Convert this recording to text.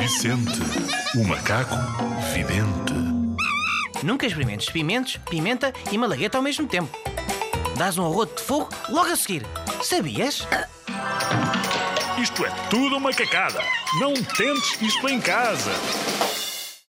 Vicente, o macaco vidente. Nunca experimentes pimentos, pimenta e malagueta ao mesmo tempo. Dás um arroto de fogo logo a seguir. Sabias? Isto é tudo uma cacada. Não tentes isto em casa.